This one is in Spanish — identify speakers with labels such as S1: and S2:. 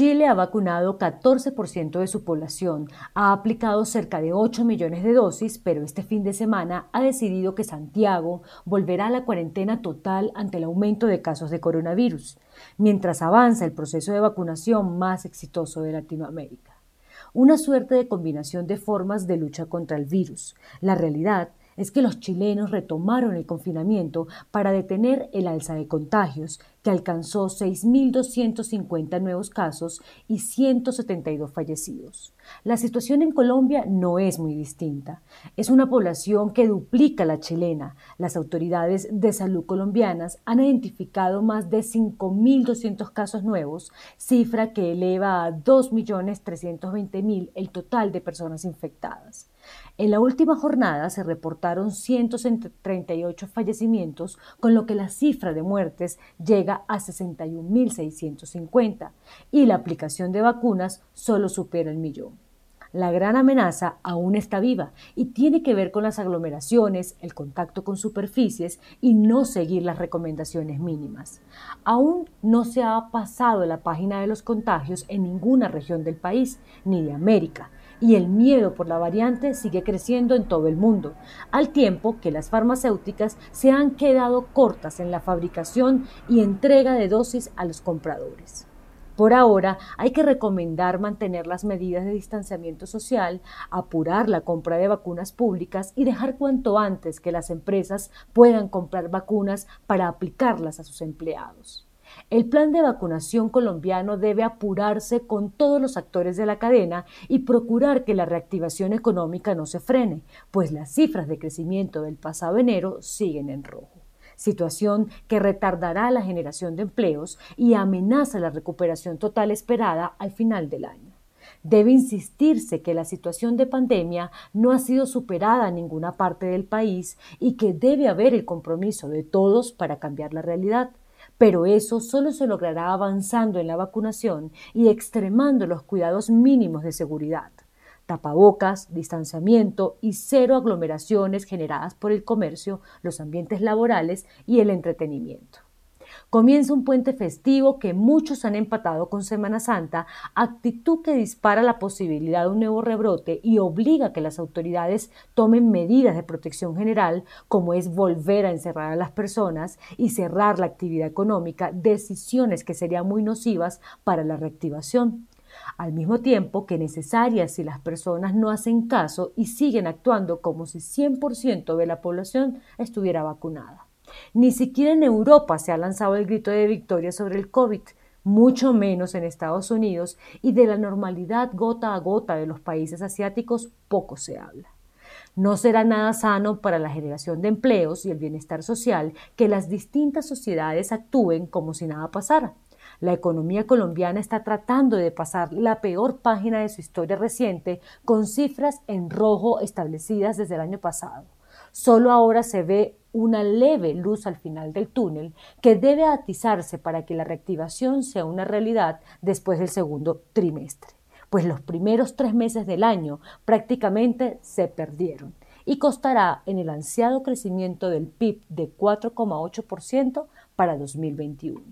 S1: Chile ha vacunado 14% de su población, ha aplicado cerca de 8 millones de dosis, pero este fin de semana ha decidido que Santiago volverá a la cuarentena total ante el aumento de casos de coronavirus, mientras avanza el proceso de vacunación más exitoso de Latinoamérica. Una suerte de combinación de formas de lucha contra el virus. La realidad es que los chilenos retomaron el confinamiento para detener el alza de contagios, que alcanzó 6.250 nuevos casos y 172 fallecidos. La situación en Colombia no es muy distinta. Es una población que duplica la chilena. Las autoridades de salud colombianas han identificado más de 5.200 casos nuevos, cifra que eleva a 2.320.000 el total de personas infectadas. En la última jornada se reportaron 138 fallecimientos, con lo que la cifra de muertes llega a 61.650 y la aplicación de vacunas solo supera el millón. La gran amenaza aún está viva y tiene que ver con las aglomeraciones, el contacto con superficies y no seguir las recomendaciones mínimas. Aún no se ha pasado la página de los contagios en ninguna región del país ni de América y el miedo por la variante sigue creciendo en todo el mundo, al tiempo que las farmacéuticas se han quedado cortas en la fabricación y entrega de dosis a los compradores. Por ahora hay que recomendar mantener las medidas de distanciamiento social, apurar la compra de vacunas públicas y dejar cuanto antes que las empresas puedan comprar vacunas para aplicarlas a sus empleados. El plan de vacunación colombiano debe apurarse con todos los actores de la cadena y procurar que la reactivación económica no se frene, pues las cifras de crecimiento del pasado enero siguen en rojo situación que retardará la generación de empleos y amenaza la recuperación total esperada al final del año. Debe insistirse que la situación de pandemia no ha sido superada en ninguna parte del país y que debe haber el compromiso de todos para cambiar la realidad. Pero eso solo se logrará avanzando en la vacunación y extremando los cuidados mínimos de seguridad tapabocas, distanciamiento y cero aglomeraciones generadas por el comercio, los ambientes laborales y el entretenimiento. Comienza un puente festivo que muchos han empatado con Semana Santa, actitud que dispara la posibilidad de un nuevo rebrote y obliga a que las autoridades tomen medidas de protección general, como es volver a encerrar a las personas y cerrar la actividad económica, decisiones que serían muy nocivas para la reactivación al mismo tiempo que necesarias si las personas no hacen caso y siguen actuando como si 100% de la población estuviera vacunada. Ni siquiera en Europa se ha lanzado el grito de victoria sobre el COVID, mucho menos en Estados Unidos, y de la normalidad gota a gota de los países asiáticos poco se habla. No será nada sano para la generación de empleos y el bienestar social que las distintas sociedades actúen como si nada pasara. La economía colombiana está tratando de pasar la peor página de su historia reciente con cifras en rojo establecidas desde el año pasado. Solo ahora se ve una leve luz al final del túnel que debe atizarse para que la reactivación sea una realidad después del segundo trimestre, pues los primeros tres meses del año prácticamente se perdieron y costará en el ansiado crecimiento del PIB de 4,8% para 2021.